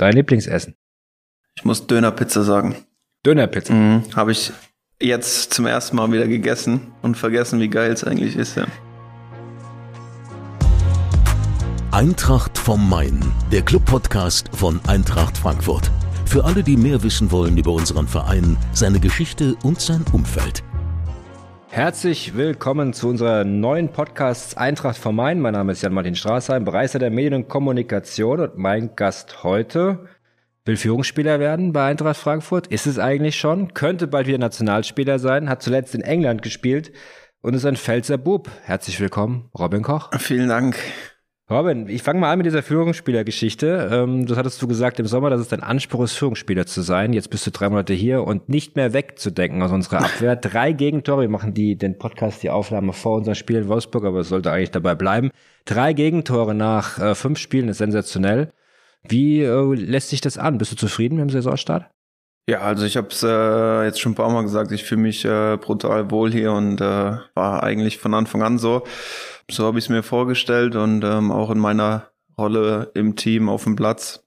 Dein Lieblingsessen? Ich muss Dönerpizza sagen. Dönerpizza? Mhm. Habe ich jetzt zum ersten Mal wieder gegessen und vergessen, wie geil es eigentlich ist. Ja. Eintracht vom Main, der Club-Podcast von Eintracht Frankfurt. Für alle, die mehr wissen wollen über unseren Verein, seine Geschichte und sein Umfeld. Herzlich willkommen zu unserer neuen Podcast Eintracht vom Main. Mein Name ist Jan-Martin Straßheim, Bereicher der Medien und Kommunikation und mein Gast heute will Führungsspieler werden bei Eintracht Frankfurt. Ist es eigentlich schon? Könnte bald wieder Nationalspieler sein, hat zuletzt in England gespielt und ist ein Pfälzer Bub. Herzlich willkommen, Robin Koch. Vielen Dank. Robin, ich fange mal an mit dieser Führungsspielergeschichte. Ähm, das hattest du gesagt im Sommer, dass es dein Anspruch ist, Führungsspieler zu sein. Jetzt bist du drei Monate hier und nicht mehr wegzudenken aus unserer Abwehr. Drei Gegentore. Wir machen die, den Podcast, die Aufnahme vor unserem Spiel in Wolfsburg, aber es sollte eigentlich dabei bleiben. Drei Gegentore nach äh, fünf Spielen ist sensationell. Wie äh, lässt sich das an? Bist du zufrieden mit dem Saisonstart? Ja, also ich habe es äh, jetzt schon ein paar Mal gesagt, ich fühle mich äh, brutal wohl hier und äh, war eigentlich von Anfang an so. So habe ich es mir vorgestellt und ähm, auch in meiner Rolle im Team auf dem Platz.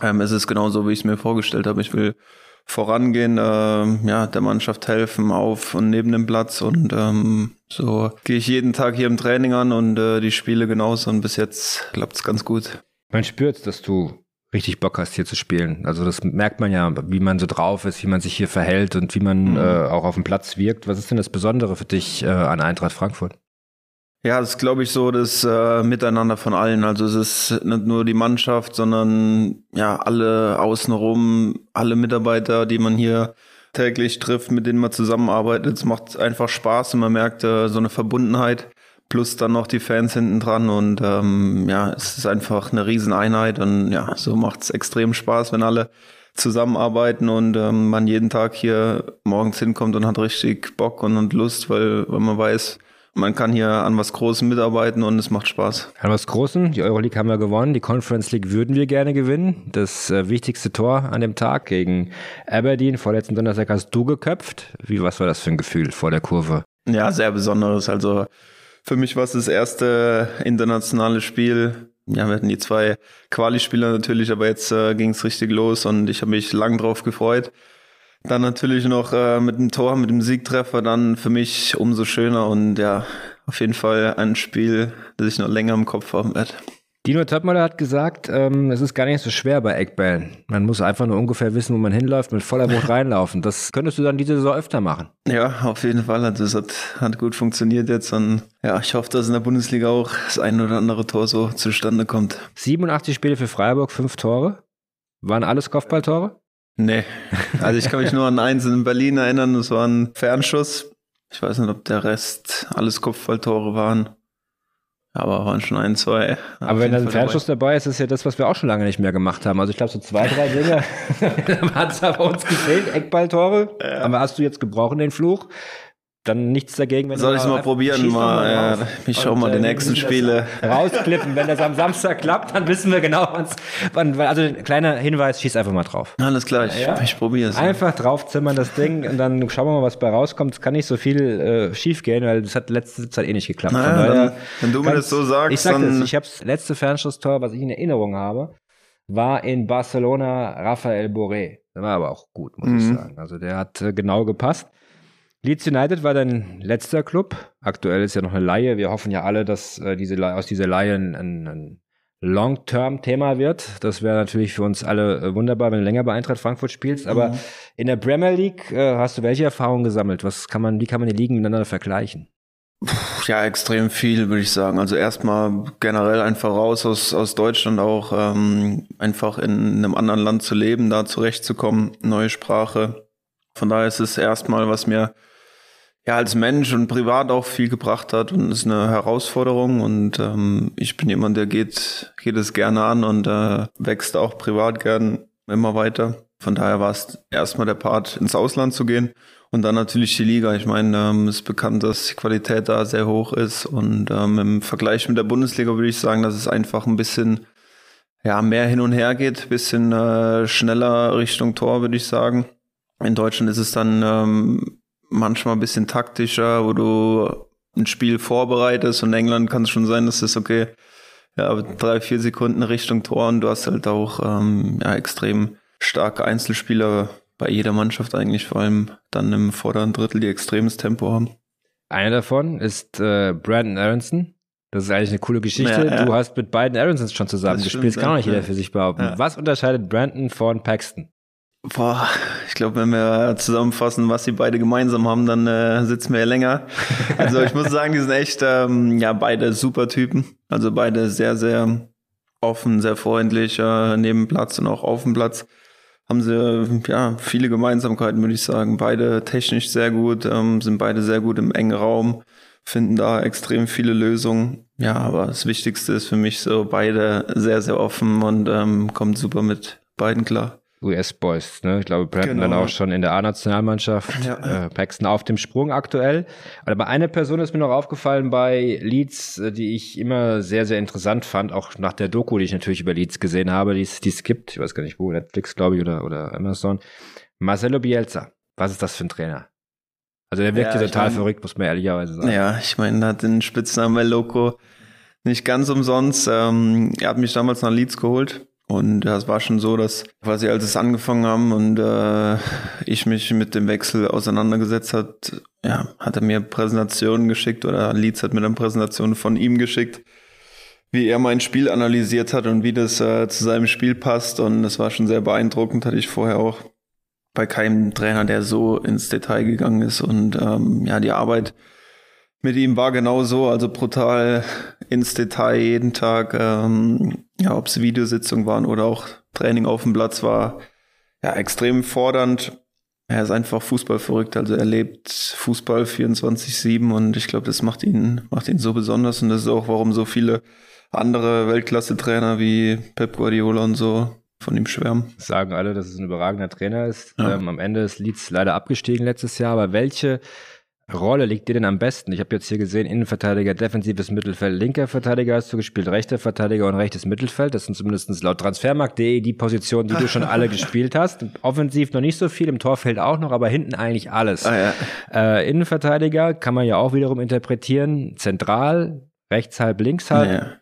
Ähm, es ist genau so, wie ich es mir vorgestellt habe. Ich will vorangehen, äh, ja, der Mannschaft helfen auf und neben dem Platz und ähm, so gehe ich jeden Tag hier im Training an und äh, die Spiele genauso und bis jetzt klappt es ganz gut. Man spürt, dass du richtig Bock hast, hier zu spielen. Also das merkt man ja, wie man so drauf ist, wie man sich hier verhält und wie man mhm. äh, auch auf dem Platz wirkt. Was ist denn das Besondere für dich äh, an Eintracht Frankfurt? Ja, das ist, glaube ich, so das äh, Miteinander von allen. Also es ist nicht nur die Mannschaft, sondern ja, alle außenrum, alle Mitarbeiter, die man hier täglich trifft, mit denen man zusammenarbeitet. Es macht einfach Spaß und man merkt äh, so eine Verbundenheit. Plus dann noch die Fans hinten dran und ähm, ja, es ist einfach eine Rieseneinheit und ja, so macht es extrem Spaß, wenn alle zusammenarbeiten und ähm, man jeden Tag hier morgens hinkommt und hat richtig Bock und, und Lust, weil, weil man weiß, man kann hier an was Großem mitarbeiten und es macht Spaß. An was Großem? Die Euroleague haben wir gewonnen, die Conference League würden wir gerne gewinnen. Das äh, wichtigste Tor an dem Tag gegen Aberdeen, vorletzten Donnerstag hast du geköpft. Wie, was war das für ein Gefühl vor der Kurve? Ja, sehr besonderes. Also für mich war es das erste internationale Spiel. Ja, wir hatten die zwei Quali-Spieler natürlich, aber jetzt äh, ging es richtig los und ich habe mich lang drauf gefreut. Dann natürlich noch äh, mit dem Tor, mit dem Siegtreffer, dann für mich umso schöner und ja, auf jeden Fall ein Spiel, das ich noch länger im Kopf haben werde. Dino Töpmöller hat gesagt, ähm, es ist gar nicht so schwer bei Eckbällen. Man muss einfach nur ungefähr wissen, wo man hinläuft, mit voller Wucht reinlaufen. Das könntest du dann diese Saison öfter machen. Ja, auf jeden Fall. Also es hat, hat gut funktioniert jetzt und ja, ich hoffe, dass in der Bundesliga auch das ein oder andere Tor so zustande kommt. 87 Spiele für Freiburg, fünf Tore. Waren alles Kopfballtore? Nee. Also ich kann mich nur an eins in Berlin erinnern, das war ein Fernschuss. Ich weiß nicht, ob der Rest alles Kopfballtore waren. Aber waren schon ein, zwei. Aber wenn da ein Fernschuss dabei ist, ist ja das, was wir auch schon lange nicht mehr gemacht haben. Also ich glaube, so zwei, drei Dinge hat es bei uns gefehlt. Eckballtore. Ja. Aber hast du jetzt gebrochen, den Fluch? Dann nichts dagegen. Wenn Soll ich es mal probieren? Mal, ja, ich schau mal die äh, nächsten Spiele. Rausklippen. Wenn das am Samstag klappt, dann wissen wir genau, wann. Also kleiner Hinweis, schieß einfach mal drauf. Alles klar, ich, ja? ich probiere es. Einfach draufzimmern das Ding und dann schauen wir mal, was bei rauskommt. Es kann nicht so viel äh, schief gehen, weil das hat letzte Zeit eh nicht geklappt. Naja, dann, wenn du mir das so sagst, ich sag dann das, ich habe das letzte Fernschusstor, was ich in Erinnerung habe, war in Barcelona Rafael Boré. Der war aber auch gut, muss mhm. ich sagen. Also der hat äh, genau gepasst. Leeds United war dein letzter Club. Aktuell ist ja noch eine Laie. Wir hoffen ja alle, dass äh, diese, aus dieser Laie ein, ein Long-Term-Thema wird. Das wäre natürlich für uns alle äh, wunderbar, wenn du länger bei Eintracht Frankfurt spielst. Aber mhm. in der Premier League äh, hast du welche Erfahrungen gesammelt? Was kann man, wie kann man die Ligen miteinander vergleichen? Ja, extrem viel, würde ich sagen. Also erstmal generell einfach raus aus, aus Deutschland auch, ähm, einfach in einem anderen Land zu leben, da zurechtzukommen, neue Sprache. Von daher ist es erstmal, was mir ja als Mensch und privat auch viel gebracht hat und ist eine Herausforderung und ähm, ich bin jemand, der geht, geht es gerne an und äh, wächst auch privat gern immer weiter. Von daher war es erstmal der Part, ins Ausland zu gehen und dann natürlich die Liga. Ich meine, ähm, ist bekannt, dass die Qualität da sehr hoch ist und ähm, im Vergleich mit der Bundesliga würde ich sagen, dass es einfach ein bisschen ja mehr hin und her geht, bisschen äh, schneller Richtung Tor, würde ich sagen. In Deutschland ist es dann ähm, manchmal ein bisschen taktischer, wo du ein Spiel vorbereitest und in England kann es schon sein, dass es okay, ja, drei, vier Sekunden Richtung Tor und du hast halt auch ähm, ja, extrem starke Einzelspieler bei jeder Mannschaft eigentlich, vor allem dann im vorderen Drittel, die extremes Tempo haben. Einer davon ist äh, Brandon Aronson. Das ist eigentlich eine coole Geschichte. Ja, ja. Du hast mit beiden Aronsons schon zusammen Das gespielt. Das kann auch nicht jeder für sich behaupten. Was unterscheidet Brandon von Paxton? Boah, ich glaube, wenn wir zusammenfassen, was sie beide gemeinsam haben, dann äh, sitzen wir ja länger. Also ich muss sagen, die sind echt, ähm, ja, beide super Typen. Also beide sehr, sehr offen, sehr freundlich, äh, neben Platz und auch auf dem Platz. Haben sie, ja, viele Gemeinsamkeiten, würde ich sagen. Beide technisch sehr gut, ähm, sind beide sehr gut im engen Raum, finden da extrem viele Lösungen. Ja, aber das Wichtigste ist für mich so, beide sehr, sehr offen und ähm, kommt super mit beiden klar. US-Boys, ne? Ich glaube, Brandon Genau. dann auch schon in der A-Nationalmannschaft. Ja. Äh, Paxton auf dem Sprung aktuell. Aber eine Person ist mir noch aufgefallen bei Leeds, äh, die ich immer sehr, sehr interessant fand, auch nach der Doku, die ich natürlich über Leeds gesehen habe, die es gibt. Ich weiß gar nicht wo, Netflix, glaube ich, oder, oder Amazon. Marcelo Bielsa. Was ist das für ein Trainer? Also der wirkt Ja, total mein- verrückt, muss man ehrlicherweise sagen. Ja, ich meine, er hat den Spitznamen El Loco nicht ganz umsonst. Ähm, er hat mich damals nach Leeds geholt. Und das war schon so, dass quasi als es angefangen haben und äh, ich mich mit dem Wechsel auseinandergesetzt hat, ja, hat er mir Präsentationen geschickt oder Leeds hat mir dann Präsentationen von ihm geschickt, wie er mein Spiel analysiert hat und wie das äh, zu seinem Spiel passt. Und das war schon sehr beeindruckend, hatte ich vorher auch bei keinem Trainer, der so ins Detail gegangen ist. Und ähm, ja, die Arbeit mit ihm war genau so, also brutal ins Detail jeden Tag, ähm, ja, ob es Videositzungen waren oder auch Training auf dem Platz war, ja, extrem fordernd. Er ist einfach Fußball verrückt, also er lebt Fußball 24-7 und ich glaube, das macht ihn, macht ihn so besonders und das ist auch, warum so viele andere Weltklasse-Trainer wie Pep Guardiola und so von ihm schwärmen. sagen alle, dass es ein überragender Trainer ist. Ja. Ähm, am Ende ist Leeds leider abgestiegen letztes Jahr, aber welche Rolle liegt dir denn am besten? Ich habe jetzt hier gesehen, Innenverteidiger, defensives Mittelfeld, linker Verteidiger hast du gespielt, rechter Verteidiger und rechtes Mittelfeld. Das sind zumindest laut Transfermarkt.de die Positionen, die du schon alle gespielt hast. Offensiv noch nicht so viel, im Torfeld auch noch, aber hinten eigentlich alles. Ah, ja. Äh, Innenverteidiger kann man ja auch wiederum interpretieren, zentral, rechts halb, links halb. Ja.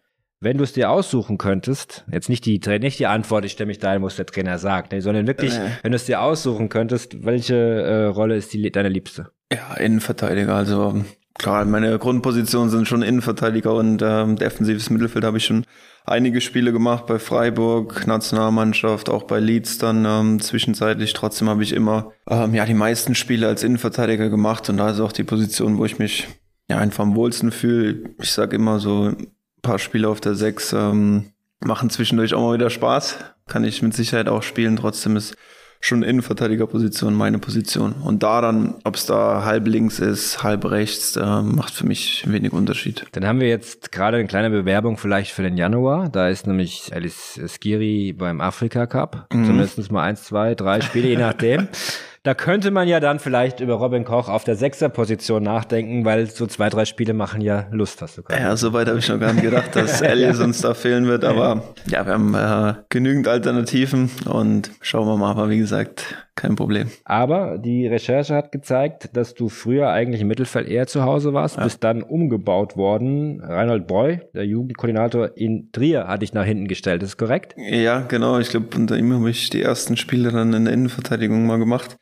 Wenn du es dir aussuchen könntest, jetzt nicht die, nicht die Antwort, ich stelle mich dahin, was der Trainer sagt, nee, sondern wirklich, Nee. wenn du es dir aussuchen könntest, welche äh, Rolle ist die, deine liebste? Ja, Innenverteidiger. Also klar, meine Grundpositionen sind schon Innenverteidiger und ähm, defensives Mittelfeld habe ich schon einige Spiele gemacht bei Freiburg, Nationalmannschaft, auch bei Leeds dann ähm, zwischenzeitlich. Trotzdem habe ich immer ähm, ja die meisten Spiele als Innenverteidiger gemacht und da ist auch die Position, wo ich mich ja einfach am wohlsten fühle. Ich sage immer so ein paar Spiele auf der Sechs ähm, machen zwischendurch auch mal wieder Spaß. Kann ich mit Sicherheit auch spielen. Trotzdem ist schon Innenverteidigerposition meine Position. Und da dann, ob es da halb links ist, halb rechts, äh, macht für mich wenig Unterschied. Dann haben wir jetzt gerade eine kleine Bewerbung vielleicht für den Januar. Da ist nämlich Alice Skiri beim Afrika Cup. Mhm. Zumindest mal eins, zwei, drei Spiele, je nachdem. Da könnte man ja dann vielleicht über Robin Koch auf der Sechserposition nachdenken, weil so zwei, drei Spiele machen ja Lust, hast du gerade. Ja, soweit habe ich noch gar nicht gedacht, dass Elias uns da fehlen wird. Aber ja, wir haben äh, genügend Alternativen und schauen wir mal. Aber wie gesagt, kein Problem. Aber die Recherche hat gezeigt, dass du früher eigentlich im Mittelfeld eher zu Hause warst, bist dann umgebaut worden. Reinhold Breu, der Jugendkoordinator in Trier, hat dich nach hinten gestellt. Ist das korrekt? Ja, genau. Ich glaube, unter ihm habe ich die ersten Spiele dann in der Innenverteidigung mal gemacht.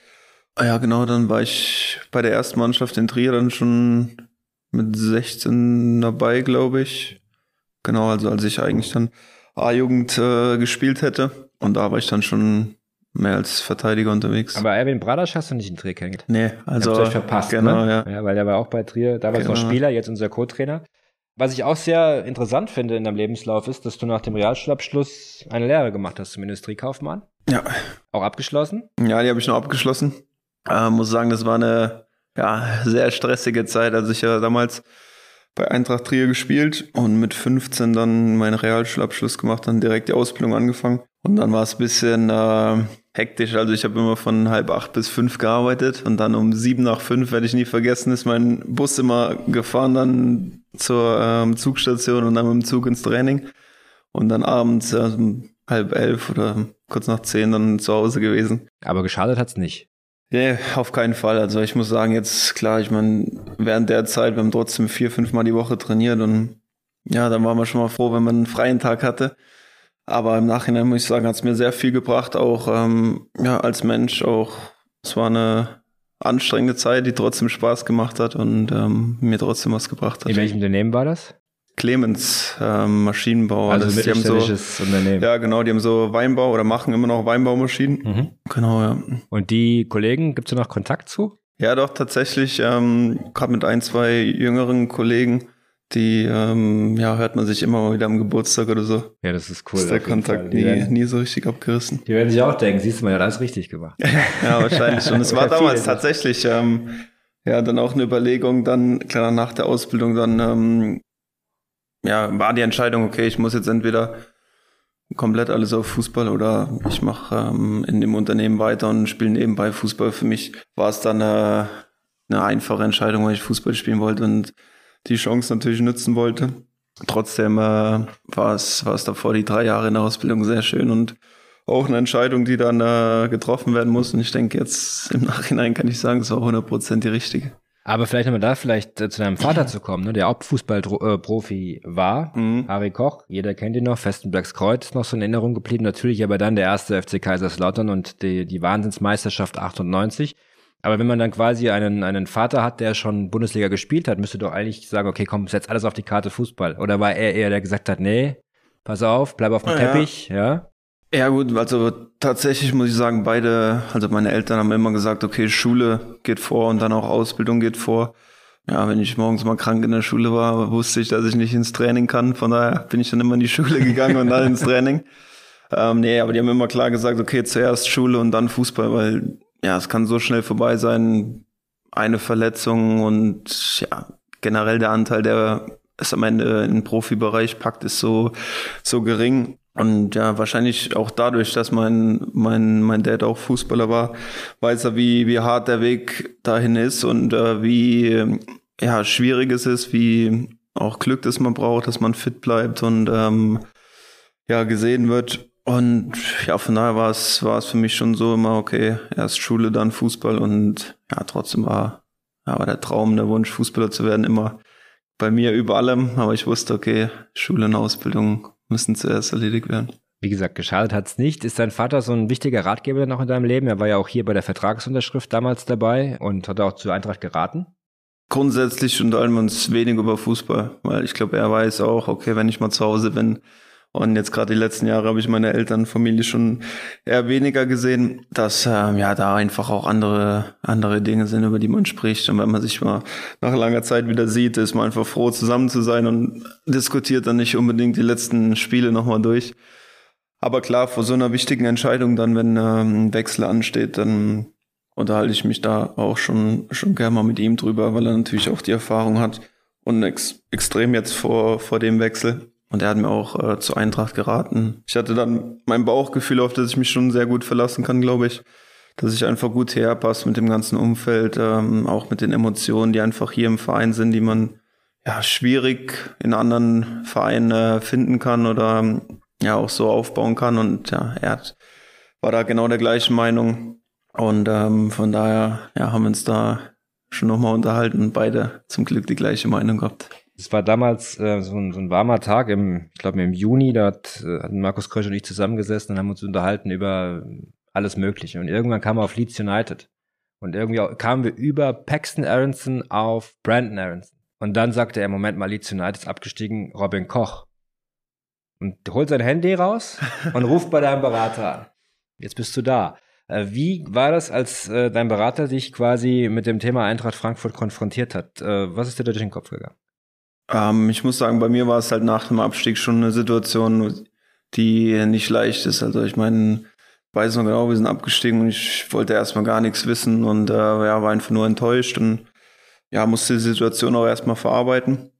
Ah Ja, genau. Dann war ich bei der ersten Mannschaft in Trier dann schon mit 16 dabei, glaube ich. Genau, also als ich eigentlich dann A-Jugend äh, gespielt hätte. Und da war ich dann schon mehr als Verteidiger unterwegs. Aber Erwin Bradasch hast du nicht in Trier kennengelernt. nee, also Habt euch verpasst, genau, ne? ja. ja. Weil der war auch bei Trier, damals noch Genau. Spieler, jetzt unser Co-Trainer. Was ich auch sehr interessant finde in deinem Lebenslauf ist, dass du nach dem Realschulabschluss eine Lehre gemacht hast zum Industriekaufmann. Ja, Auch abgeschlossen. Ja, die habe ich noch abgeschlossen. Äh, muss sagen, das war eine ja, sehr stressige Zeit. Also ich ja damals bei Eintracht Trier gespielt und mit 15 dann meinen Realschulabschluss gemacht, dann direkt die Ausbildung angefangen. Und dann war es ein bisschen äh, hektisch. Also ich habe immer von halb acht bis fünf gearbeitet und dann um sieben nach fünf, werde ich nie vergessen, ist mein Bus immer gefahren dann zur ähm, Zugstation und dann mit dem Zug ins Training. Und dann abends äh, halb elf oder kurz nach zehn dann zu Hause gewesen. Aber geschadet hat's nicht. Ja, auf keinen Fall. Also ich muss sagen, jetzt klar, ich meine, während der Zeit, wir haben trotzdem vier, fünf Mal die Woche trainiert und ja, dann waren wir schon mal froh, wenn man einen freien Tag hatte. Aber im Nachhinein muss ich sagen, hat es mir sehr viel gebracht, auch ähm, ja, als Mensch. Auch es war eine anstrengende Zeit, die trotzdem Spaß gemacht hat und ähm, mir trotzdem was gebracht hat. In welchem Unternehmen war das? Clemens ähm, Maschinenbau. Also das, mittelständisches so, Unternehmen. Ja, genau, die haben so Weinbau oder machen immer noch Weinbaumaschinen. Mhm. Genau, ja. Und die Kollegen, gibt es da noch Kontakt zu? Ja, doch, tatsächlich, ähm, gerade mit ein, zwei jüngeren Kollegen, die ähm, ja, hört man sich immer mal wieder am Geburtstag oder so. Ja, das ist cool. Ist der Kontakt nie, werden, nie so richtig abgerissen. Die werden sich auch denken, siehst du mal, ja, alles richtig gemacht. ja, wahrscheinlich. Und es war damals tatsächlich ähm, ja dann auch eine Überlegung, dann, klar, nach der Ausbildung dann ähm, ja, war die Entscheidung, okay, ich muss jetzt entweder komplett alles auf Fußball oder ich mache ähm, in dem Unternehmen weiter und spiele nebenbei Fußball. Für mich war es dann äh, eine einfache Entscheidung, weil ich Fußball spielen wollte und die Chance natürlich nutzen wollte. Trotzdem äh, war es war es davor die drei Jahre in der Ausbildung sehr schön und auch eine Entscheidung, die dann äh, getroffen werden muss. Und ich denke jetzt im Nachhinein kann ich sagen, es war 100% die richtige. Aber vielleicht nochmal da vielleicht äh, zu deinem Vater zu kommen, ne, der auch Fußballprofi äh, war, mhm. Harry Koch, jeder kennt ihn noch, Festen Blacks Kreuz, noch so in Erinnerung geblieben, natürlich aber dann der erste FC Kaiserslautern und die, die Wahnsinnsmeisterschaft 98. Aber wenn man dann quasi einen, einen Vater hat, der schon Bundesliga gespielt hat, müsste doch eigentlich sagen, okay, komm, setz alles auf die Karte Fußball. Oder war er eher, der gesagt hat, nee, pass auf, bleib auf dem ja, Teppich, ja? Ja gut, also tatsächlich muss ich sagen, beide, also meine Eltern haben immer gesagt, okay, Schule geht vor und dann auch Ausbildung geht vor. Ja, wenn ich morgens mal krank in der Schule war, wusste ich, dass ich nicht ins Training kann. Von daher bin ich dann immer in die Schule gegangen und dann ins Training. Ähm, nee, aber die haben immer klar gesagt, okay, zuerst Schule und dann Fußball, weil ja, es kann so schnell vorbei sein. Eine Verletzung und ja, generell der Anteil, der es am Ende in den Profibereich packt, ist so, so gering. Und ja, wahrscheinlich auch dadurch, dass mein, mein, mein Dad auch Fußballer war, weiß er, wie, wie hart der Weg dahin ist und äh, wie ja, schwierig es ist, wie auch Glück, das man braucht, dass man fit bleibt und ähm, ja, gesehen wird. Und ja, von daher war es, war es für mich schon so immer, okay, erst Schule, dann Fußball und ja, trotzdem war, ja, war der Traum, der Wunsch, Fußballer zu werden, immer bei mir über allem. Aber ich wusste, okay, Schule und Ausbildung müssen zuerst erledigt werden. Wie gesagt, geschadet hat's nicht. Ist dein Vater so ein wichtiger Ratgeber noch in deinem Leben? Er war ja auch hier bei der Vertragsunterschrift damals dabei und hat auch zu Eintracht geraten. Grundsätzlich unterhalten wir uns wenig über Fußball, weil ich glaube, er weiß auch, okay, wenn ich mal zu Hause bin, und jetzt gerade die letzten Jahre habe ich meine Elternfamilie schon eher weniger gesehen, dass ähm, ja da einfach auch andere andere Dinge sind, über die man spricht. Und wenn man sich mal nach langer Zeit wieder sieht, ist man einfach froh, zusammen zu sein und diskutiert dann nicht unbedingt die letzten Spiele nochmal durch. Aber klar, vor so einer wichtigen Entscheidung dann, wenn ähm, ein Wechsel ansteht, dann unterhalte ich mich da auch schon schon gerne mal mit ihm drüber, weil er natürlich auch die Erfahrung hat und ex extrem jetzt vor vor dem Wechsel und er hat mir auch äh, zur Eintracht geraten. Ich hatte dann mein Bauchgefühl, auf das ich mich schon sehr gut verlassen kann, glaube ich. Dass ich einfach gut herpasse mit dem ganzen Umfeld, ähm, auch mit den Emotionen, die einfach hier im Verein sind, die man ja schwierig in anderen Vereinen äh, finden kann oder ja auch so aufbauen kann. Und ja, er hat, war da genau der gleichen Meinung. Und ähm, von daher ja, haben wir uns da schon nochmal unterhalten und beide zum Glück die gleiche Meinung gehabt. Es war damals äh, so, ein, so ein warmer Tag, im, ich glaube im Juni, da hat, äh, hatten Markus Krösch und ich zusammengesessen und haben uns unterhalten über alles Mögliche. Und irgendwann kamen wir auf Leeds United. Und irgendwie kamen wir über Paxton Aronson auf Brandon Aronson. Und dann sagte er, Moment mal, Leeds United ist abgestiegen, Robin Koch. Und holt sein Handy raus und ruft bei deinem Berater an. Jetzt bist du da. Äh, wie war das, als äh, dein Berater dich quasi mit dem Thema Eintracht Frankfurt konfrontiert hat? Äh, was ist dir durch den Kopf gegangen? Ähm, ich muss sagen, bei mir war es halt nach dem Abstieg schon eine Situation, die nicht leicht ist. Also ich meine, weiß noch genau, wir sind abgestiegen und ich wollte erstmal gar nichts wissen und äh, ja, war einfach nur enttäuscht und ja, musste die Situation auch erstmal verarbeiten.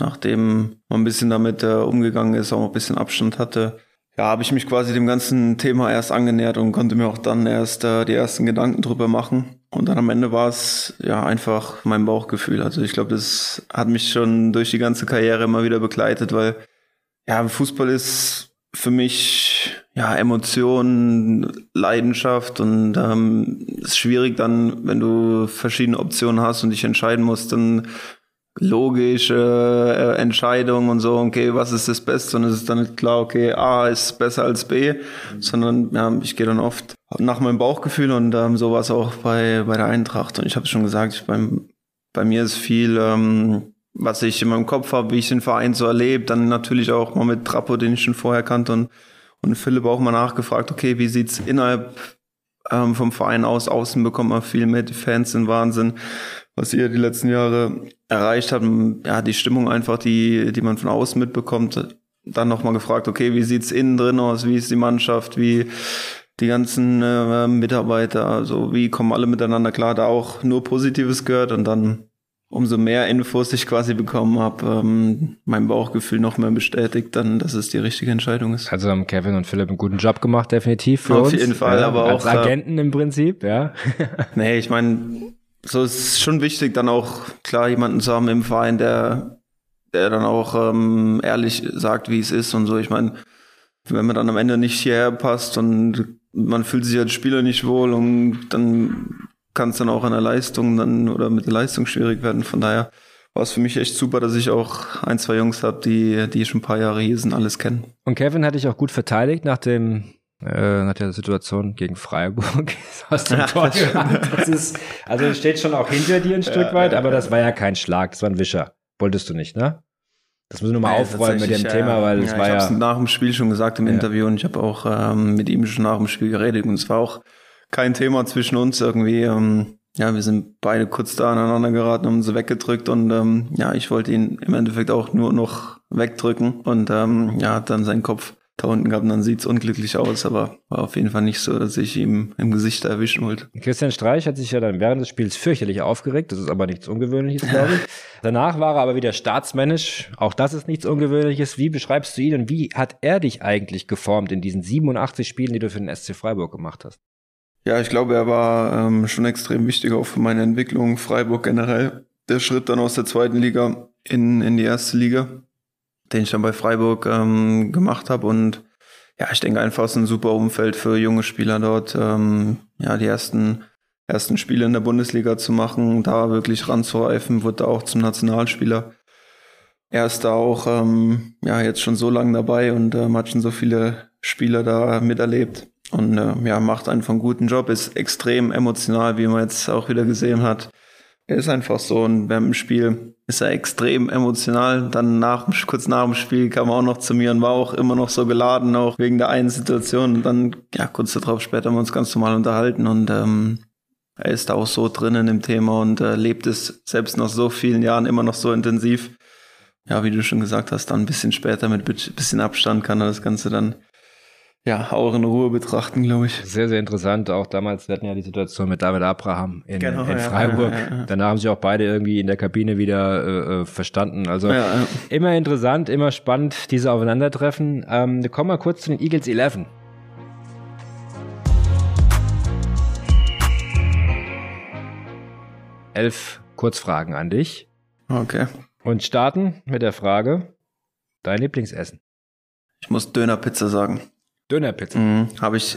Nachdem man ein bisschen damit äh, umgegangen ist, auch ein bisschen Abstand hatte, ja, habe ich mich quasi dem ganzen Thema erst angenähert und konnte mir auch dann erst äh, die ersten Gedanken drüber machen. Und dann am Ende war es ja einfach mein Bauchgefühl. Also ich glaube, das hat mich schon durch die ganze Karriere immer wieder begleitet, weil ja, Fußball ist für mich ja Emotion, Leidenschaft und ähm, ist schwierig dann, wenn du verschiedene Optionen hast und dich entscheiden musst, dann logische äh, Entscheidung und so, okay, was ist das Beste? Und es ist dann nicht klar, okay, A ist besser als B, sondern ja, ich gehe dann oft nach meinem Bauchgefühl und ähm, so war es auch bei, bei der Eintracht. Und ich habe es schon gesagt, ich, beim, bei mir ist viel, ähm, was ich in meinem Kopf habe, wie ich den Verein so erlebt, dann natürlich auch mal mit Trappo, den ich schon vorher kannte und, und Philipp auch mal nachgefragt, okay, wie sieht's innerhalb ähm, vom Verein aus, außen bekommt man viel mit, die Fans sind Wahnsinn was ihr die letzten Jahre erreicht habt, ja, die Stimmung einfach, die, die man von außen mitbekommt, dann nochmal gefragt, okay, wie sieht's innen drin aus, wie ist die Mannschaft, wie die ganzen äh, Mitarbeiter, also wie kommen alle miteinander klar, da auch nur Positives gehört und dann umso mehr Infos ich quasi bekommen habe, ähm, mein Bauchgefühl noch mehr bestätigt, dann, dass es die richtige Entscheidung ist. Also haben Kevin und Philipp einen guten Job gemacht, definitiv für Auf uns. jeden Fall, ja, aber als auch, äh, Agenten im Prinzip, ja. Nee, ich meine, so ist schon wichtig, dann auch klar jemanden zu haben im Verein, der, der dann auch ähm, ehrlich sagt, wie es ist und so. Ich meine, wenn man dann am Ende nicht hierher passt und man fühlt sich als Spieler nicht wohl und dann kann es dann auch an der Leistung dann oder mit der Leistung schwierig werden. Von daher war es für mich echt super, dass ich auch ein, zwei Jungs habe, die, die schon ein paar Jahre hier sind, alles kennen. Und Kevin hat dich auch gut verteidigt nach dem äh, nach der Situation gegen Freiburg aus dem Tor gerannt. Das ist, also steht schon auch hinter dir ein Stück Ja, weit, ja, aber ja. das war ja kein Schlag, das war ein Wischer. Wolltest du nicht, ne? Das müssen wir mal Nee, aufräumen mit dem Thema, ja, weil ja, es ich war hab's ja. nach dem Spiel schon gesagt im Ja. Interview und ich habe auch ähm, mit ihm schon nach dem Spiel geredet und es war auch kein Thema zwischen uns irgendwie. Ähm, ja, wir sind beide kurz da aneinander geraten, haben sie weggedrückt und ähm, ja, ich wollte ihn im Endeffekt auch nur noch wegdrücken und ähm, ja, hat dann seinen Kopf da unten gehabt und dann sieht's unglücklich aus, aber war auf jeden Fall nicht so, dass ich ihm im Gesicht erwischen wollte. Christian Streich hat sich ja dann während des Spiels fürchterlich aufgeregt. Das ist aber nichts Ungewöhnliches, glaube ich. Danach war er aber wieder staatsmännisch. Auch das ist nichts Ungewöhnliches. Wie beschreibst du ihn und wie hat er dich eigentlich geformt in diesen 87 Spielen, die du für den SC Freiburg gemacht hast? Ja, ich glaube, er war ähm, schon extrem wichtig auch für meine Entwicklung, Freiburg generell. Der Schritt dann aus der zweiten Liga in, in die erste Liga, den ich dann bei Freiburg ähm, gemacht habe. Und ja, ich denke einfach, es ist ein super Umfeld für junge Spieler dort, ähm, ja, die ersten, ersten Spiele in der Bundesliga zu machen, da wirklich ranzureifen, wurde da auch zum Nationalspieler. Er ist da auch ähm, ja, jetzt schon so lange dabei und ähm, hat schon so viele Spieler da miterlebt und äh, ja, macht einfach einen guten Job, ist extrem emotional, wie man jetzt auch wieder gesehen hat. Er ist einfach so und beim Spiel ist er extrem emotional. Dann nach, dem- kurz nach dem Spiel kam er auch noch zu mir und war auch immer noch so geladen, auch wegen der einen Situation. Und dann, ja, kurz darauf später haben wir uns ganz normal unterhalten und ähm, er ist da auch so drin in dem Thema und äh, lebt es selbst nach so vielen Jahren immer noch so intensiv. Ja, wie du schon gesagt hast, dann ein bisschen später mit bi- bisschen Abstand kann er das Ganze dann ja auch in Ruhe betrachten, glaube ich. Sehr, sehr interessant. Auch damals, wir hatten ja die Situation mit David Abraham in, Genau, in Freiburg. ja, ja, ja. Danach haben sich auch beide irgendwie in der Kabine wieder äh, äh, verstanden. Also Ja, ja. immer interessant, immer spannend, diese Aufeinandertreffen. Ähm, wir kommen mal kurz zu den Eagles 11. Elf Kurzfragen an dich Okay. und starten mit der Frage, dein Lieblingsessen? Ich muss Dönerpizza sagen. Dönerpizza. Mhm. Habe ich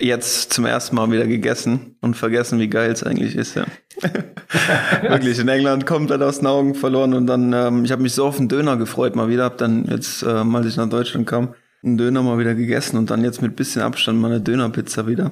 jetzt zum ersten Mal wieder gegessen und vergessen, wie geil es eigentlich ist. Ja. Wirklich in England komplett aus den Augen verloren und dann, ähm, ich habe mich so auf einen Döner gefreut mal wieder, habe dann jetzt, ähm, als ich nach Deutschland kam, einen Döner mal wieder gegessen und dann jetzt mit bisschen Abstand mal eine Dönerpizza wieder.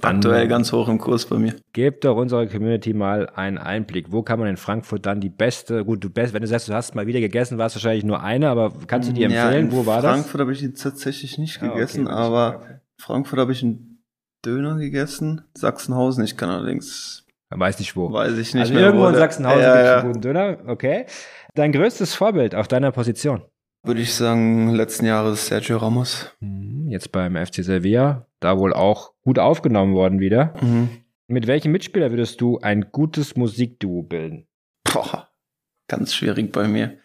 Aktuell ganz hoch im Kurs bei mir. Gebt doch unserer Community mal einen Einblick. Wo kann man in Frankfurt dann die beste, gut, du best, wenn du sagst, du hast mal wieder gegessen, war es wahrscheinlich nur eine, aber kannst du dir empfehlen, in wo war das? Frankfurt habe ich die tatsächlich nicht Ah, okay, gegessen, gut. aber Okay. Frankfurt habe ich einen Döner gegessen. Sachsenhausen, ich kann allerdings, Weiß nicht wo. weiß ich nicht also mehr. irgendwo wo in Sachsenhausen Ja, gibt es ja. einen guten Döner, okay. Dein größtes Vorbild auf deiner Position? Würde ich sagen, letzten Jahres Sergio Ramos. Hm, Jetzt beim FC Sevilla, da wohl auch gut aufgenommen worden wieder. Mhm. Mit welchem Mitspieler würdest du ein gutes Musikduo bilden? Boah, ganz schwierig bei mir.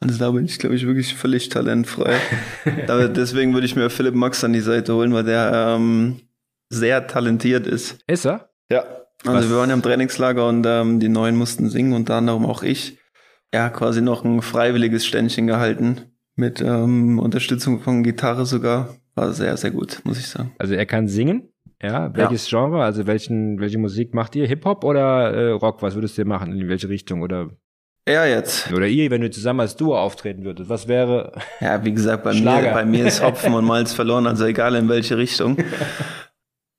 Also da bin ich, glaube ich, wirklich völlig talentfrei. deswegen würde ich mir Philipp Max an die Seite holen, weil der ähm, sehr talentiert ist. Ist er? Ja. Also Was- wir waren ja im Trainingslager und ähm, die Neuen mussten singen, unter anderem auch ich. Ja, quasi noch ein freiwilliges Ständchen gehalten. Mit ähm, Unterstützung von Gitarre sogar. War sehr, sehr gut, muss ich sagen. Also er kann singen. Ja, welches Genre? Also welchen, welche Musik macht ihr? Hip-Hop oder äh, Rock? Was würdest du machen? In welche Richtung? Oder Ja, jetzt. Oder ihr, wenn du zusammen als Duo auftreten würdet. Was wäre. Ja, wie gesagt, bei mir, bei mir ist Hopfen und Malz verloren, also egal in welche Richtung.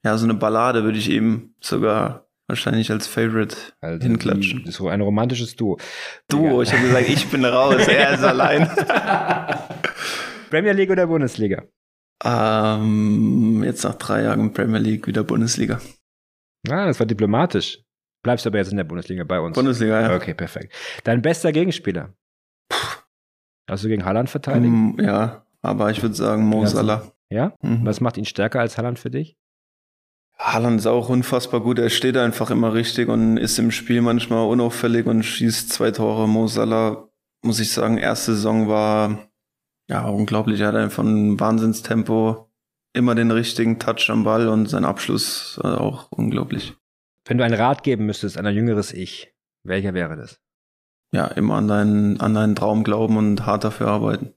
Ja, so eine Ballade würde ich ihm sogar wahrscheinlich als Favorite Also hinklatschen. die- so ein romantisches Duo. Du, ich habe gesagt, ich bin raus, er ist allein. Premier League oder Bundesliga? ähm, jetzt nach drei Jahren Premier League wieder Bundesliga. Ah, das war diplomatisch. Bleibst aber jetzt in der Bundesliga bei uns. Bundesliga, ja. Okay, perfekt. Dein bester Gegenspieler? Hast du gegen Haaland verteidigt? Mm, ja, aber ich würde sagen Mo Salah. Ja? Mhm. Was macht ihn stärker als Haaland für dich? Haaland ist auch unfassbar gut. Er steht einfach immer richtig und ist im Spiel manchmal unauffällig und schießt zwei Tore. Mo Salah, muss ich sagen, erste Saison war ja unglaublich. Er hat einfach ein Wahnsinnstempo, immer den richtigen Touch am Ball und sein Abschluss äh, auch unglaublich. Wenn du einen Rat geben müsstest an ein jüngeres Ich, welcher wäre das? Ja, immer an deinen, an deinen Traum glauben und hart dafür arbeiten.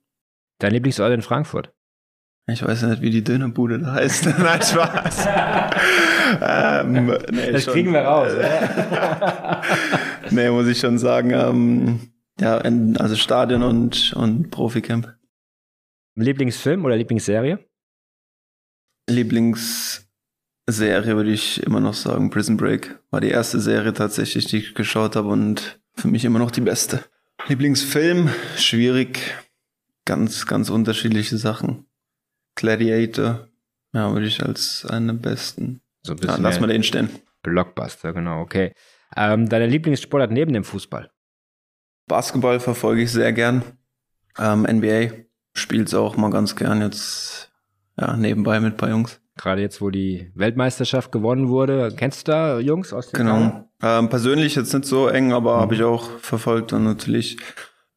Dein Lieblingsort in Frankfurt? Ich weiß ja nicht, wie die Dönerbude da heißt. Nein, Spaß. ähm, nee, Das schon. kriegen wir raus. nee, muss ich schon sagen. Ähm, ja, in- also Stadion und, und Proficamp. Lieblingsfilm oder Lieblingsserie? Lieblingsserie würde ich immer noch sagen, Prison Break. War die erste Serie tatsächlich, die ich geschaut habe und für mich immer noch die beste. Lieblingsfilm, schwierig. Ganz, ganz unterschiedliche Sachen. Gladiator, ja, würde ich als eine besten. So ein Ja, bisschen lass mal den stehen. Blockbuster, genau, okay. Ähm, deine Lieblingssportart neben dem Fußball? Basketball verfolge ich sehr gern. Ähm, NBA spielt's auch mal ganz gern jetzt ja, nebenbei mit ein paar Jungs. Gerade jetzt, wo die Weltmeisterschaft gewonnen wurde. Kennst du da Jungs aus dem Genau. Ähm, persönlich jetzt nicht so eng, aber Mhm. habe ich auch verfolgt und natürlich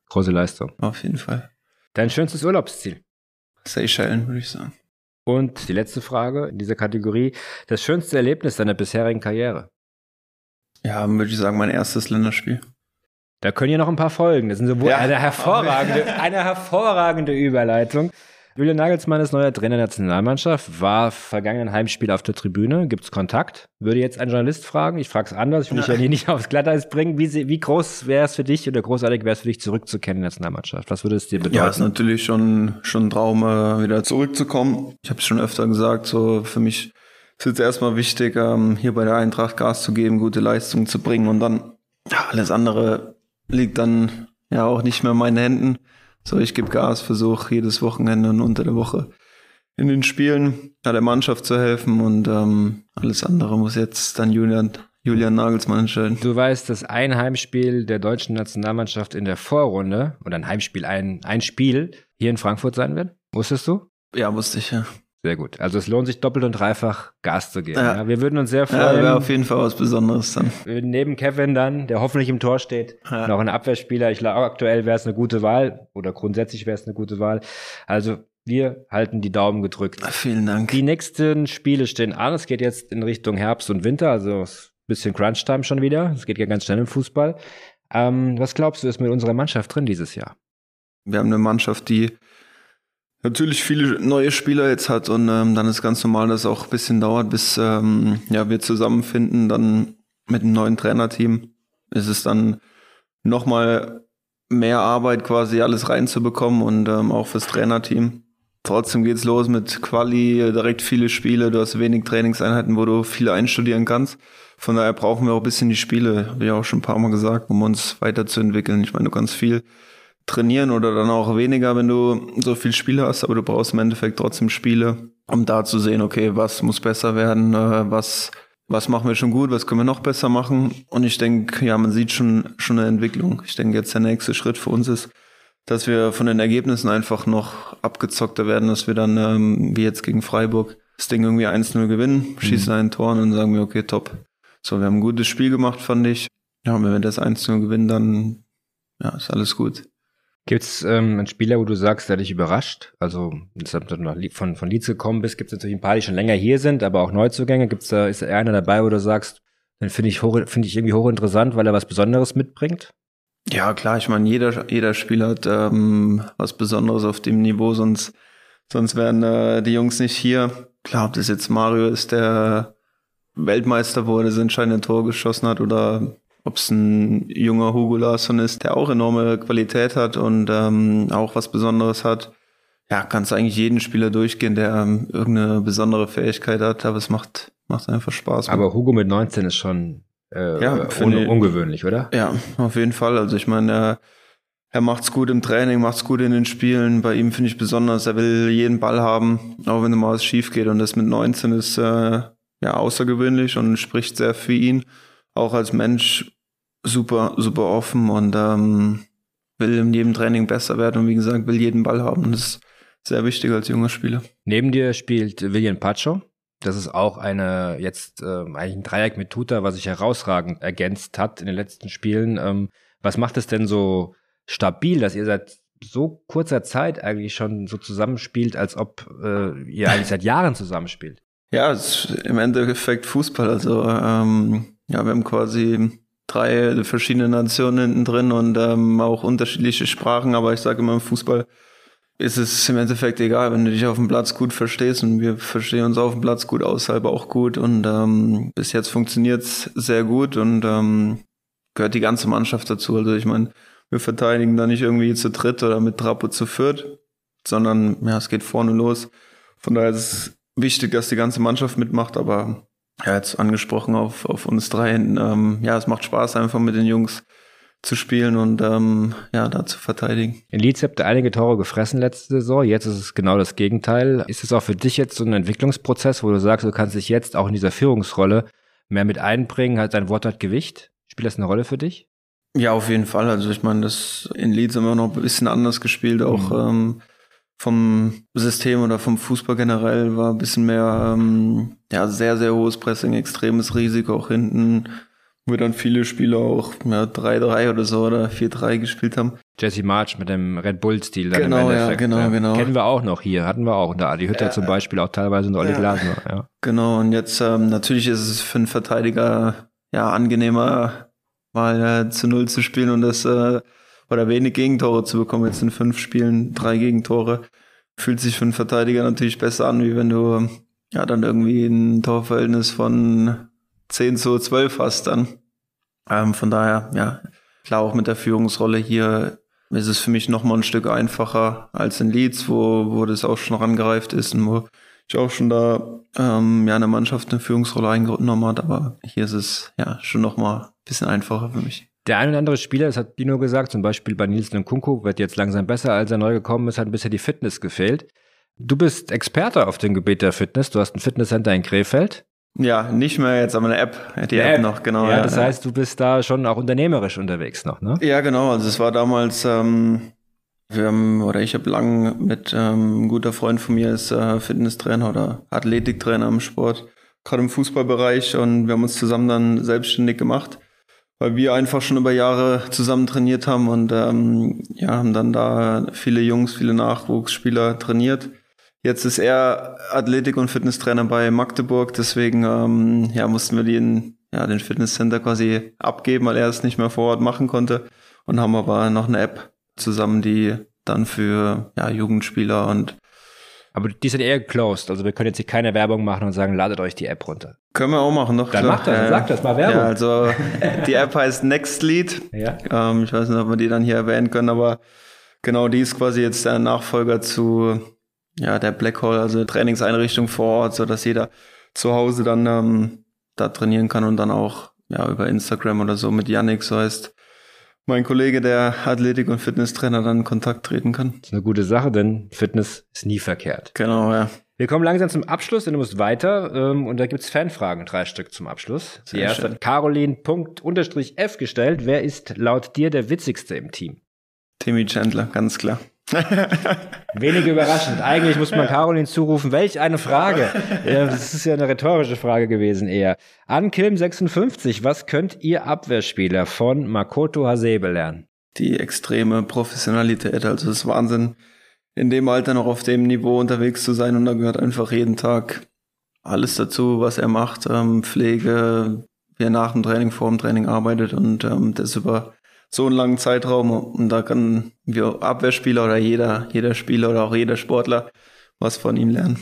Große Leistung. auf jeden Fall. Dein schönstes Urlaubsziel? Seychellen, würde ich sagen. Und die letzte Frage in dieser Kategorie. Das schönste Erlebnis deiner bisherigen Karriere? Ja, würde ich sagen, mein erstes Länderspiel. Da können ja noch ein paar folgen. Das sind sowohl Ja. eine hervorragende, eine hervorragende Überleitung. Julian Nagelsmann ist neuer Trainer der Nationalmannschaft, war vergangenen Heimspiel auf der Tribüne. Gibt's Kontakt? Würde jetzt ein Journalist fragen. Ich frage es anders. Ich will dich ja hier nicht aufs Glatteis bringen. Wie, wie groß wäre es für dich oder großartig wäre es für dich, zurückzukehren in der Nationalmannschaft? Was würde es dir bedeuten? Ja, ist natürlich schon, schon ein Traum, äh, wieder zurückzukommen. Ich habe es schon öfter gesagt, so für mich ist jetzt erstmal wichtig, ähm, hier bei der Eintracht Gas zu geben, gute Leistungen zu bringen und dann ja, alles andere liegt dann ja auch nicht mehr in meinen Händen. So, ich gebe Gas, versuche jedes Wochenende und unter der Woche in den Spielen der Mannschaft zu helfen und ähm, alles andere muss jetzt dann Julian, Julian Nagelsmann entscheiden. Du weißt, dass ein Heimspiel der deutschen Nationalmannschaft in der Vorrunde oder ein Heimspiel, ein, ein Spiel hier in Frankfurt sein wird? Wusstest du? Ja, wusste ich, ja. Sehr gut. Also es lohnt sich doppelt und dreifach Gas zu geben. Ja. Ja. wir würden uns sehr Ja, freuen. wäre auf jeden Fall was Besonderes dann. Würden neben Kevin dann, der hoffentlich im Tor steht, Ja. noch ein Abwehrspieler. Ich glaube, aktuell wäre es eine gute Wahl oder grundsätzlich wäre es eine gute Wahl. Also wir halten die Daumen gedrückt. Vielen Dank. Die nächsten Spiele stehen an. Es geht jetzt in Richtung Herbst und Winter, also ein bisschen Crunch-Time schon wieder. Es geht ja ganz schnell im Fußball. Ähm, was glaubst du, ist mit unserer Mannschaft drin dieses Jahr? Wir haben eine Mannschaft, die natürlich viele neue Spieler jetzt hat und ähm, dann ist ganz normal, dass es auch ein bisschen dauert, bis ähm, ja, wir zusammenfinden. Dann mit einem neuen Trainerteam ist es dann nochmal mehr Arbeit, quasi alles reinzubekommen und ähm, auch fürs Trainerteam. Trotzdem geht's los mit Quali, direkt viele Spiele, du hast wenig Trainingseinheiten, wo du viel einstudieren kannst. Von daher brauchen wir auch ein bisschen die Spiele, ich auch schon ein paar Mal gesagt, um uns weiterzuentwickeln. Ich meine, du kannst viel trainieren oder dann auch weniger, wenn du so viel Spiele hast, aber du brauchst im Endeffekt trotzdem Spiele, um da zu sehen, okay, was muss besser werden, äh, was, was machen wir schon gut, was können wir noch besser machen. Und ich denke, ja, man sieht schon, schon eine Entwicklung. Ich denke, jetzt der nächste Schritt für uns ist, dass wir von den Ergebnissen einfach noch abgezockter werden, dass wir dann, ähm, wie jetzt gegen Freiburg, das Ding irgendwie 1-0 gewinnen, schießen einen Tor und dann sagen wir, okay, top. So, wir haben ein gutes Spiel gemacht, fand ich. Ja, und wenn wir das 1-0 gewinnen, dann ja, ist alles gut. Gibt es ähm, einen Spieler, wo du sagst, der dich überrascht? Also, deshalb du von, von Leeds gekommen bist, gibt es natürlich ein paar, die schon länger hier sind, aber auch Neuzugänge. Gibt's da, ist da einer dabei, wo du sagst, den finde ich, hoch, finde ich irgendwie hochinteressant, weil er was Besonderes mitbringt? Ja, klar, ich meine, jeder, jeder Spieler hat ähm, was Besonderes auf dem Niveau, sonst, sonst wären äh, die Jungs nicht hier. Klar, ob das jetzt Mario ist, der Weltmeister wurde, das entscheidende Tor geschossen hat, oder ob es ein junger Hugo Larsson ist, der auch enorme Qualität hat und ähm, auch was Besonderes hat. Ja, kannst eigentlich jeden Spieler durchgehen, der ähm, irgendeine besondere Fähigkeit hat, aber es macht, macht einfach Spaß. Aber Hugo mit 19 ist schon äh, ja, un ungewöhnlich, oder? Ja, auf jeden Fall. Also ich meine, er, er macht's gut im Training, macht's gut in den Spielen. Bei ihm finde ich besonders, er will jeden Ball haben, auch wenn mal was schief geht. Und das mit 19 ist äh, ja außergewöhnlich und spricht sehr für ihn. Auch als Mensch super, super offen und ähm, will in jedem Training besser werden und wie gesagt, will jeden Ball haben. Das ist sehr wichtig als junger Spieler. Neben dir spielt William Pacho. Das ist auch eine, jetzt äh, eigentlich ein Dreieck mit Tuta, was sich herausragend ergänzt hat in den letzten Spielen. Ähm, was macht es denn so stabil, dass ihr seit so kurzer Zeit eigentlich schon so zusammenspielt, als ob äh, ihr eigentlich seit Jahren zusammenspielt? Ja, es ist im Endeffekt Fußball. Also ähm, ja, wir haben quasi drei verschiedene Nationen hinten drin und ähm, auch unterschiedliche Sprachen, aber ich sage immer im Fußball ist es im Endeffekt egal, wenn du dich auf dem Platz gut verstehst und wir verstehen uns auf dem Platz gut, außerhalb auch gut und ähm, bis jetzt funktioniert's sehr gut und ähm, gehört die ganze Mannschaft dazu. Also ich meine, wir verteidigen da nicht irgendwie zu dritt oder mit Trapo zu viert, sondern ja, es geht vorne los. Von daher ist es wichtig, dass die ganze Mannschaft mitmacht, aber ja, jetzt angesprochen auf, auf uns drei. Ähm, ja, es macht Spaß, einfach mit den Jungs zu spielen und ähm, ja, da zu verteidigen. In Leeds habt ihr einige Tore gefressen letzte Saison. Jetzt ist es genau das Gegenteil. Ist es auch für dich jetzt so ein Entwicklungsprozess, wo du sagst, du kannst dich jetzt auch in dieser Führungsrolle mehr mit einbringen? Hat dein Wort hat Gewicht? Spielt das eine Rolle für dich? Ja, auf jeden Fall. Also ich meine, das in Leeds immer noch ein bisschen anders gespielt, auch mhm. ähm, vom System oder vom Fußball generell war ein bisschen mehr, ähm, ja, sehr, sehr hohes Pressing, extremes Risiko auch hinten, wo dann viele Spieler auch ja, 3-3 oder so oder 4-3 gespielt haben. Jesse March mit dem Red Bull-Stil. Genau, ja, genau, ja. genau. Kennen wir auch noch hier, hatten wir auch. Und der Adi Hütter ja, zum Beispiel auch teilweise und Olli ja. Glasner. Ja. Genau, und jetzt ähm, natürlich ist es für einen Verteidiger ja angenehmer, mal äh, zu Null zu spielen und das äh, oder wenig Gegentore zu bekommen. Jetzt in fünf Spielen drei Gegentore. Fühlt sich für einen Verteidiger natürlich besser an, wie wenn du ja dann irgendwie ein Torverhältnis von 10 zu 12 hast dann. Ähm, von daher, ja, klar auch mit der Führungsrolle hier ist es für mich noch mal ein Stück einfacher als in Leeds, wo, wo das auch schon rangereift ist und wo ich auch schon da ähm, ja eine Mannschaft eine Führungsrolle eingenommen hat, aber hier ist es ja schon noch mal ein bisschen einfacher für mich. Der ein oder andere Spieler, das hat Dino gesagt, zum Beispiel bei Nils Nkunku, wird jetzt langsam besser, als er neu gekommen ist, hat bisher die Fitness gefehlt. Du bist Experte auf dem Gebiet der Fitness. Du hast ein Fitnesscenter in Krefeld. Ja, nicht mehr jetzt, aber eine App. Die App, App noch, genau. Ja, ja, das heißt, du bist da schon auch unternehmerisch unterwegs noch, ne? Ja, genau. Also es war damals, ähm, wir haben, oder ich habe lang mit ähm, ein guter Freund von mir ist äh, Fitnesstrainer oder Athletiktrainer im Sport, gerade im Fußballbereich und wir haben uns zusammen dann selbstständig gemacht weil wir einfach schon über Jahre zusammen trainiert haben und ähm, ja, haben dann da viele Jungs, viele Nachwuchsspieler trainiert. Jetzt ist er Athletik- und Fitnesstrainer bei Magdeburg, deswegen ähm, ja, mussten wir den, ja, den Fitnesscenter quasi abgeben, weil er es nicht mehr vor Ort machen konnte und haben aber noch eine App zusammen, die dann für ja, Jugendspieler und aber die sind eher closed. Also wir können jetzt hier keine Werbung machen und sagen, ladet euch die App runter. Können wir auch machen, doch. Dann klar. macht das, äh, sag das mal Werbung. Ja, also die App heißt Nextlead. Ja. Ähm, ich weiß nicht, ob wir die dann hier erwähnen können, aber genau die ist quasi jetzt der Nachfolger zu ja, der Black Hole, also Trainingseinrichtung vor Ort, so dass jeder zu Hause dann ähm, da trainieren kann und dann auch ja über Instagram oder so mit Yannick, so heißt mein Kollege, der Athletik- und Fitnesstrainer, dann in Kontakt treten kann. Das ist eine gute Sache, denn Fitness ist nie verkehrt. Genau, ja. Wir kommen langsam zum Abschluss, denn du musst weiter. Ähm, und da gibt's Fanfragen, drei Stück zum Abschluss. Die erste hat Caroline.f gestellt. Wer ist laut dir der witzigste im Team? Timmy Chandler, ganz klar. Wenig überraschend. Eigentlich muss man Caroline zurufen. Welch eine Frage. Das ist ja eine rhetorische Frage gewesen eher. Ankilm 56. Was könnt ihr Abwehrspieler von Makoto Hasebe lernen? Die extreme Professionalität. Also es ist Wahnsinn, in dem Alter noch auf dem Niveau unterwegs zu sein. Und da gehört einfach jeden Tag alles dazu, was er macht. Ähm, Pflege, wie er nach dem Training, vor dem Training arbeitet und ähm, das über so einen langen Zeitraum und da kann wir Abwehrspieler oder jeder, jeder Spieler oder auch jeder Sportler was von ihm lernen.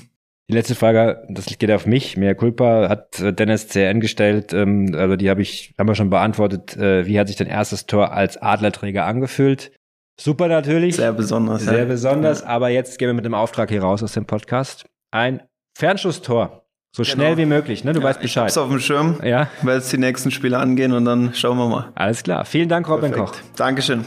Die letzte Frage, das geht auf mich. Mehr Culpa hat Dennis CN gestellt. Ähm, also die habe ich, haben wir schon beantwortet. Äh, wie hat sich dein erstes Tor als Adlerträger angefühlt? Super natürlich. Sehr besonders. Sehr ja. besonders. Aber jetzt gehen wir mit dem Auftrag hier raus aus dem Podcast. Ein Fernschusstor. So genau. schnell wie möglich, ne? Du ja, weißt Bescheid. Ich auf dem Schirm. Ja. Werde jetzt die nächsten Spiele angehen und dann schauen wir mal. Alles klar. Vielen Dank, Robin Perfekt. Koch. Dankeschön.